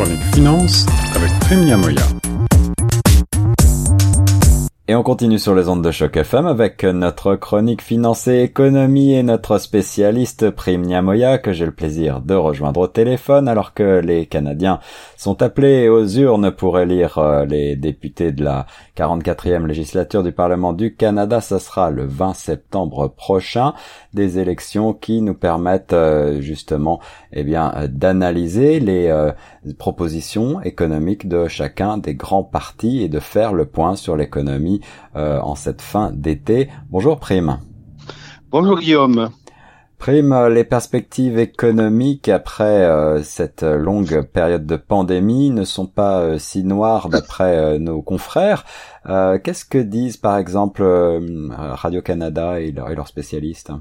chronique finance avec. Et on continue sur les ondes de choc FM avec notre chronique financée économie et notre spécialiste Prime Niamoya que j'ai le plaisir de rejoindre au téléphone alors que les Canadiens sont appelés aux urnes pour élire euh, les députés de la 44e législature du Parlement du Canada. Ce sera le 20 septembre prochain. Des élections qui nous permettent euh, justement eh bien d'analyser les euh, propositions économiques de chacun des grands partis et de faire le point sur l'économie euh, en cette fin d'été. Bonjour Prime. Bonjour Guillaume. Prime, les perspectives économiques après euh, cette longue période de pandémie ne sont pas euh, si noires d'après nos confrères. Qu'est-ce que disent par exemple Radio-Canada et, leurs spécialistes?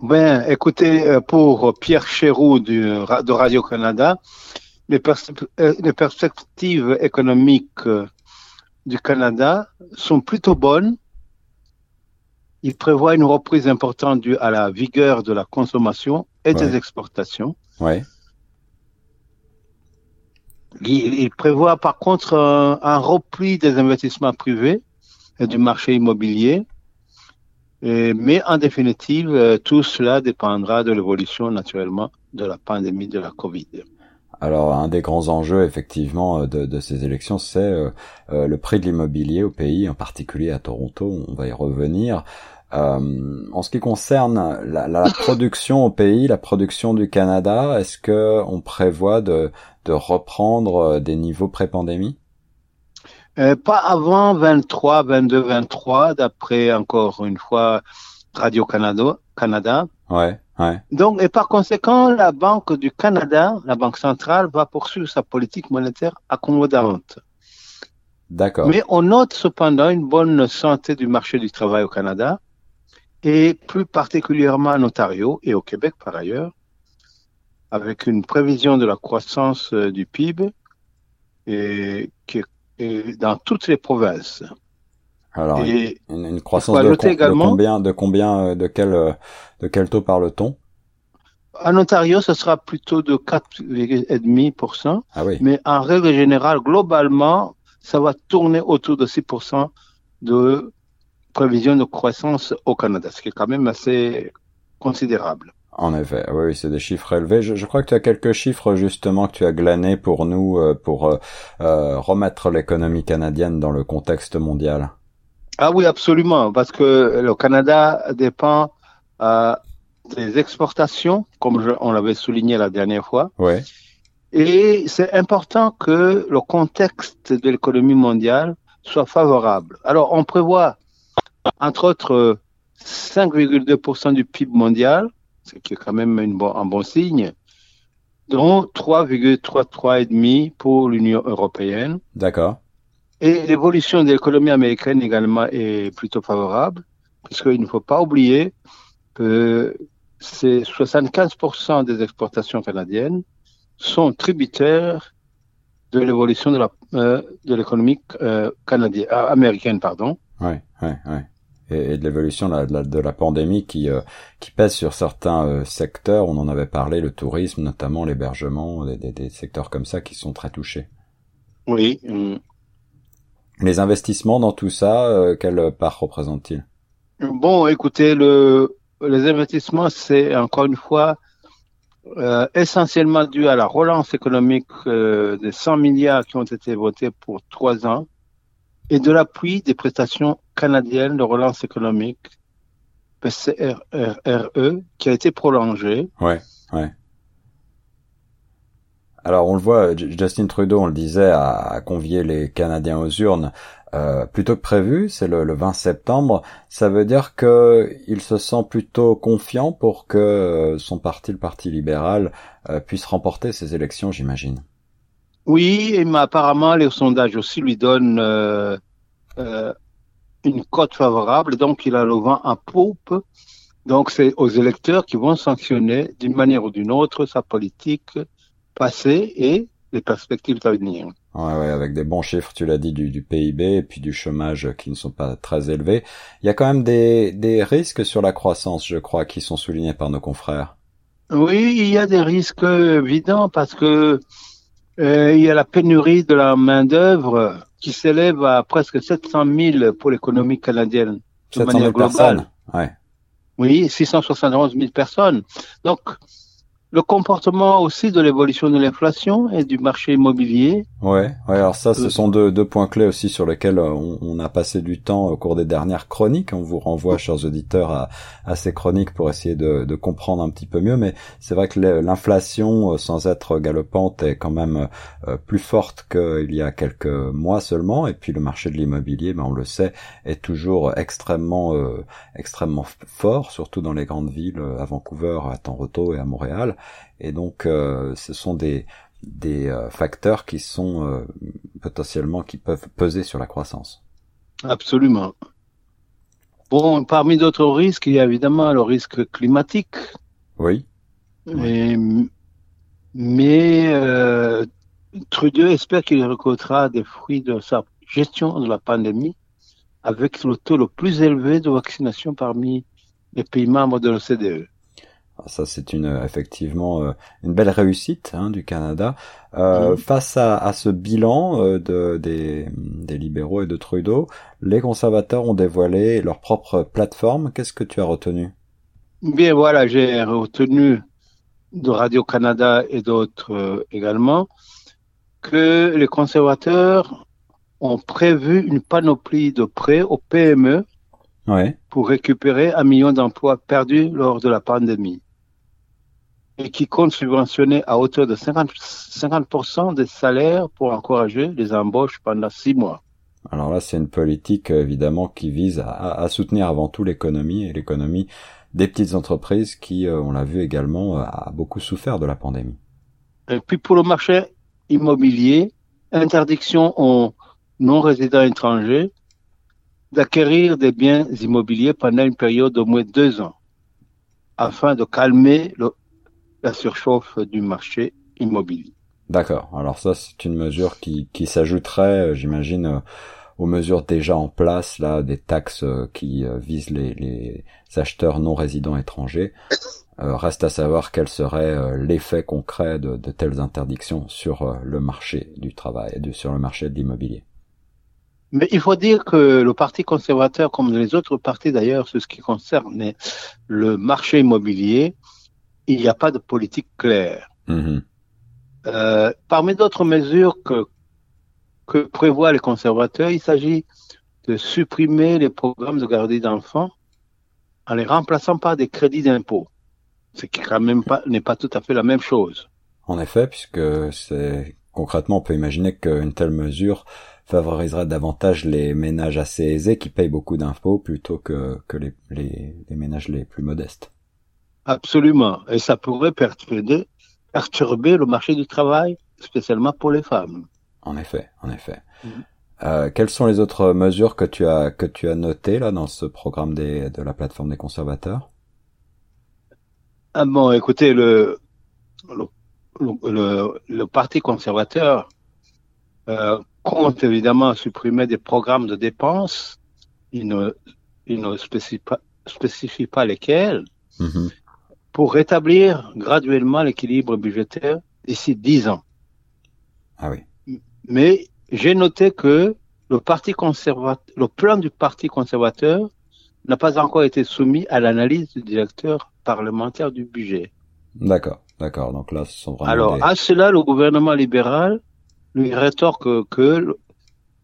Ben, écoutez, pour Pierre Chéroux de Radio-Canada, les, les, perspectives économiques du Canada sont plutôt bonnes. Il prévoit une reprise importante due à la vigueur de la consommation et des exportations. Ouais. Il, prévoit par contre un, repli des investissements privés et du marché immobilier. mais en définitive, euh, tout cela dépendra de l'évolution naturellement de la pandémie de la Covid. Alors un des grands enjeux effectivement euh, de, ces élections, c'est euh, le prix de l'immobilier au pays, en particulier à Toronto. On va y revenir. En ce qui concerne la, production au pays, la production du Canada, est-ce que on prévoit de, reprendre des niveaux pré-pandémie? Pas avant 23, 22, 23, d'après encore une fois Radio Canada. Canada. Ouais. Donc, et par conséquent, la Banque du Canada, la Banque centrale, va poursuivre sa politique monétaire accommodante. D'accord. Mais on note cependant une bonne santé du marché du travail au Canada et plus particulièrement en Ontario et au Québec par ailleurs, avec une prévision de la croissance euh, du PIB et, qui est dans toutes les provinces. Alors, une, croissance de, combien, de combien, euh, de quel, euh, de quel taux parle-t-on? En Ontario, ce sera plutôt de 4,5%. Ah oui. Mais en règle générale, globalement, ça va tourner autour de 6% de prévision de croissance au Canada, ce qui est quand même assez considérable. En effet, oui, c'est des chiffres élevés. Je, crois que tu as quelques chiffres justement que tu as glanés pour nous, euh, pour remettre l'économie canadienne dans le contexte mondial. Ah oui, absolument, parce que le Canada dépend euh, des exportations, comme on l'avait souligné la dernière fois. Ouais. Et c'est important que le contexte de l'économie mondiale soit favorable. Alors, on prévoit, entre autres, 5,2% du PIB mondial, ce qui est quand même une bon, un bon signe, dont 3,33,5 pour l'Union européenne. D'accord. Et l'évolution de l'économie américaine également est plutôt favorable, puisqu'il ne faut pas oublier que c'est 75% des exportations canadiennes sont tributaires de l'évolution de euh, l'économie euh, canadienne euh, américaine pardon. Oui, oui, oui. Et, de l'évolution de, de, la pandémie qui qui pèse sur certains secteurs. On en avait parlé, le tourisme notamment, l'hébergement, des, des, des, secteurs comme ça qui sont très touchés. Oui. Hum. Les investissements dans tout ça, euh, quelle part représente-t-il Bon, écoutez, le, les investissements, c'est encore une fois euh, essentiellement dû à la relance économique euh, des 100 milliards qui ont été votés pour trois ans et de l'appui des prestations canadiennes de relance économique, PCRRE, qui a été prolongé. Ouais, ouais. Alors on le voit, Justin Trudeau, on le disait, a, convié les Canadiens aux urnes euh, plutôt que prévu, c'est le, 20 septembre. Ça veut dire qu'il se sent plutôt confiant pour que euh, son parti, le Parti libéral, euh, puisse remporter ces élections, j'imagine. Oui, mais apparemment les sondages aussi lui donnent une cote favorable, donc il a le vent en poupe. Donc c'est aux électeurs qui vont sanctionner d'une manière ou d'une autre sa politique passé et les perspectives à venir. Ouais, ouais, avec des bons chiffres, tu l'as dit, du, du, PIB et puis du chômage qui ne sont pas très élevés. Il y a quand même des, des risques sur la croissance, je crois, qui sont soulignés par nos confrères. Oui, il y a des risques évidents parce que Euh, il y a la pénurie de la main-d'œuvre qui s'élève à presque 700 000 pour l'économie canadienne. De 700 000 manière globale. personnes. Ouais. Oui, 671 000 personnes. Donc, le comportement aussi de l'évolution de l'inflation et du marché immobilier. Ouais, ouais. Alors ça, ce Euh. sont deux, deux points clés aussi sur lesquels euh, on, on a passé du temps au cours des dernières chroniques. On vous renvoie, chers auditeurs, à, à ces chroniques pour essayer de, de comprendre un petit peu mieux. Mais c'est vrai que l'inflation, euh, sans être galopante, est quand même plus forte qu'il y a quelques mois seulement. Et puis le marché de l'immobilier, ben, on le sait, est toujours extrêmement, euh, extrêmement fort, surtout dans les grandes villes, à Vancouver, à Toronto et à Montréal. Et donc, euh, ce sont des des euh, facteurs qui sont euh, potentiellement qui peuvent peser sur la croissance. Absolument. Bon, parmi d'autres risques, il y a évidemment le risque climatique. Oui, Et- mais euh, Trudeau espère qu'il récoltera des fruits de sa gestion de la pandémie avec le taux le plus élevé de vaccination parmi les pays membres de l'OCDE. Alors ça c'est une effectivement euh, une belle réussite hein, du Canada Euh, face à, à ce bilan euh, de, des, des libéraux et de Trudeau. Les conservateurs ont dévoilé leur propre plateforme. Qu'est-ce que tu as retenu? Bien, voilà, j'ai retenu de Radio-Canada et d'autres euh, également que les conservateurs ont prévu une panoplie de prêts aux PME Ouais, pour récupérer un million d'emplois perdus lors de la pandémie et qui compte subventionner à hauteur de 50, 50% des salaires pour encourager les embauches pendant six mois. Alors là, c'est une politique euh, évidemment qui vise à, à soutenir avant tout l'économie et l'économie des petites entreprises qui, euh, on l'a vu également, euh, a beaucoup souffert de la pandémie. Et puis pour le marché immobilier, interdiction aux non-résidents étrangers d'acquérir des biens immobiliers pendant une période d'au moins deux ans, afin de calmer le- la surchauffe du marché immobilier. D'accord. Alors ça, c'est une mesure qui, qui s'ajouterait, euh, j'imagine, euh, aux mesures déjà en place, là, des taxes euh, qui visent les, les acheteurs non résidents étrangers. Reste à savoir quel serait l'effet concret de, de telles interdictions sur le marché du travail, du- sur le marché de l'immobilier. Mais il faut dire que le Parti conservateur, comme les autres partis d'ailleurs, sur ce qui concerne le marché immobilier, il n'y a pas de politique claire. Mhm. Euh, parmi d'autres mesures que, que prévoient les conservateurs, il s'agit de supprimer les programmes de garde d'enfants en les remplaçant par des crédits d'impôt, ce qui quand même n'est pas tout à fait la même chose. En effet, puisque c'est concrètement, on peut imaginer qu'une telle mesure favoriserait davantage les ménages assez aisés qui payent beaucoup d'impôts plutôt que, que les, les, les ménages les plus modestes. Absolument, et ça pourrait perturber, perturber le marché du travail, spécialement pour les femmes. En effet, en effet. Mhm. Euh, quelles sont les autres mesures que tu as que tu as notées là dans ce programme des, de la plateforme des conservateurs? Ah bon, écoutez, le, le, le, le Parti conservateur euh, compte évidemment supprimer des programmes de dépenses. Il ne, il ne spécifie, pas, spécifie pas lesquels Mhm. pour rétablir graduellement l'équilibre budgétaire d'ici dix ans. Ah oui. Mais j'ai noté que le Parti conservateur, le plan du Parti conservateur n'a pas encore été soumis à l'analyse du directeur parlementaire du budget. D'accord, d'accord. Donc là, ce sont vraiment Alors, des... à cela, le gouvernement libéral lui rétorque que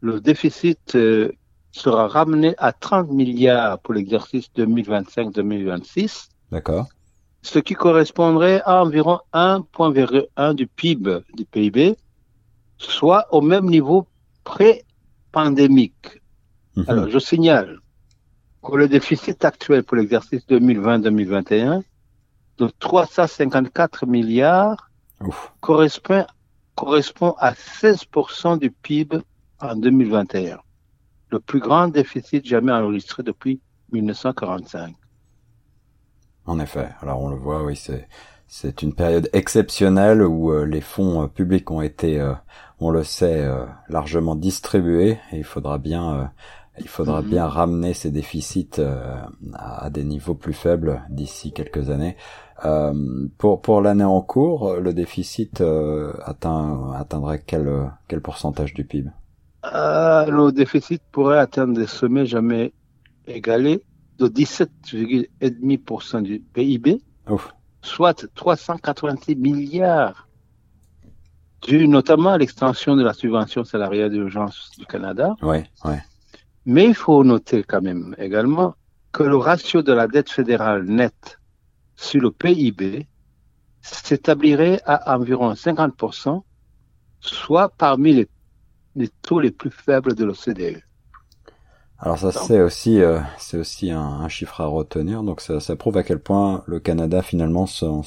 le, déficit euh, sera ramené à 30 milliards pour l'exercice 2025-2026, D'accord. ce qui correspondrait à environ 1,1 du PIB, du PIB, soit au même niveau pré-pandémique. Mhm. Alors, je signale que le déficit actuel pour l'exercice 2020-2021 de 354 milliards Ouf. correspond, correspond à 16% du PIB en 2021, le plus grand déficit jamais enregistré depuis 1945. En effet. Alors on le voit, oui, c'est une période exceptionnelle où euh, les fonds euh, publics ont été, euh, on le sait, largement distribués. Et il faudra bien, il faudra Mhm. bien ramener ces déficits euh, à, à des niveaux plus faibles d'ici quelques années. pour pour l'année en cours, le déficit atteint atteindrait quel quel pourcentage du PIB Le déficit pourrait atteindre des sommets jamais égalés de 17,5% du PIB, soit 386 milliards dû notamment à l'extension de la subvention salariale d'urgence du Canada. Ouais, ouais. Mais il faut noter quand même également que le ratio de la dette fédérale nette sur le PIB s'établirait à environ 50%, soit parmi les, taux les plus faibles de l'OCDE. Alors ça c'est aussi euh, c'est aussi un, chiffre à retenir donc ça, ça prouve à quel point le Canada finalement s'en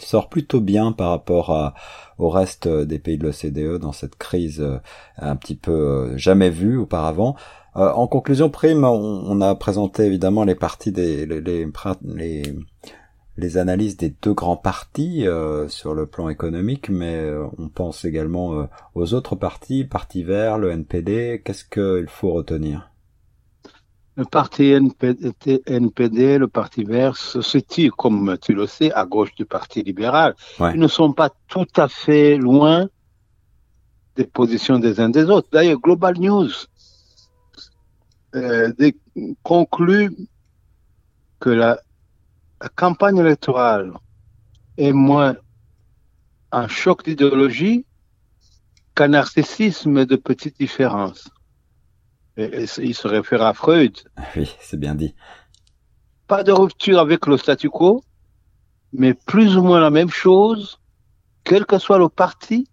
sort plutôt bien par rapport à, au reste des pays de l'OCDE dans cette crise euh, un petit peu euh, jamais vue auparavant. Euh, en conclusion, Prime, on, a présenté évidemment les parties des les, les, les, analyses des deux grands partis sur le plan économique, mais on pense également aux autres partis, Parti vert, le NPD. Qu'est-ce qu'il faut retenir? Le parti NPD, le parti vert, se situe, comme tu le sais, à gauche du parti libéral. Ils ne sont pas tout à fait loin des positions des uns des autres. D'ailleurs, Global News euh, conclut que la, la, campagne électorale est moins un choc d'idéologie qu'un narcissisme de petites différences il se réfère à Freud. Oui, c'est bien dit. Pas de rupture avec le statu quo, mais plus ou moins la même chose, quel que soit le parti,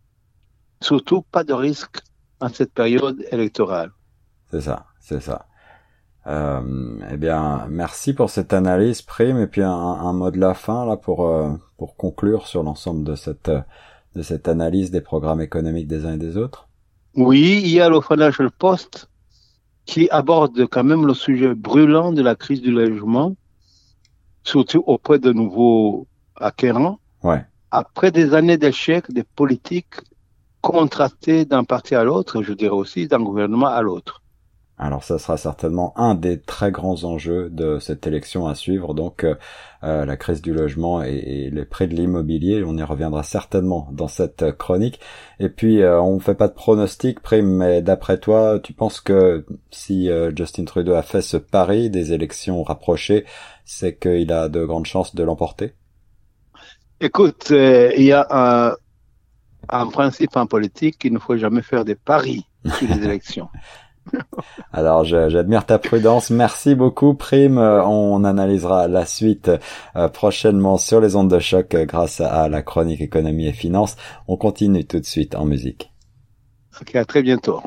surtout pas de risque en cette période électorale. C'est ça, c'est ça. Euh, eh bien, merci pour cette analyse, Prime, et puis un, mot de la fin là pour euh, pour conclure sur l'ensemble de cette de cette analyse des programmes économiques des uns et des autres. Oui, il y a le Financial Post qui aborde quand même le sujet brûlant de la crise du logement, surtout auprès de nouveaux acquérants. Ouais. Après des années d'échecs des politiques contrastées d'un parti à l'autre, je dirais aussi d'un gouvernement à l'autre. Alors ça sera certainement un des très grands enjeux de cette élection à suivre, donc euh, euh, la crise du logement et, les prix de l'immobilier, on y reviendra certainement dans cette chronique. Et puis euh, on fait pas de pronostic, Prime, mais d'après toi, tu penses que si Justin Trudeau a fait ce pari des élections rapprochées, c'est qu'il a de grandes chances de l'emporter? Écoute, il y a un, un principe en politique qu'il ne faut jamais faire des paris sur les élections. Alors j'admire ta prudence. Merci beaucoup Prime. On analysera la suite euh, prochainement sur les ondes de choc euh, grâce à la chronique économie et finance. On continue tout de suite en musique. Ok, à très bientôt.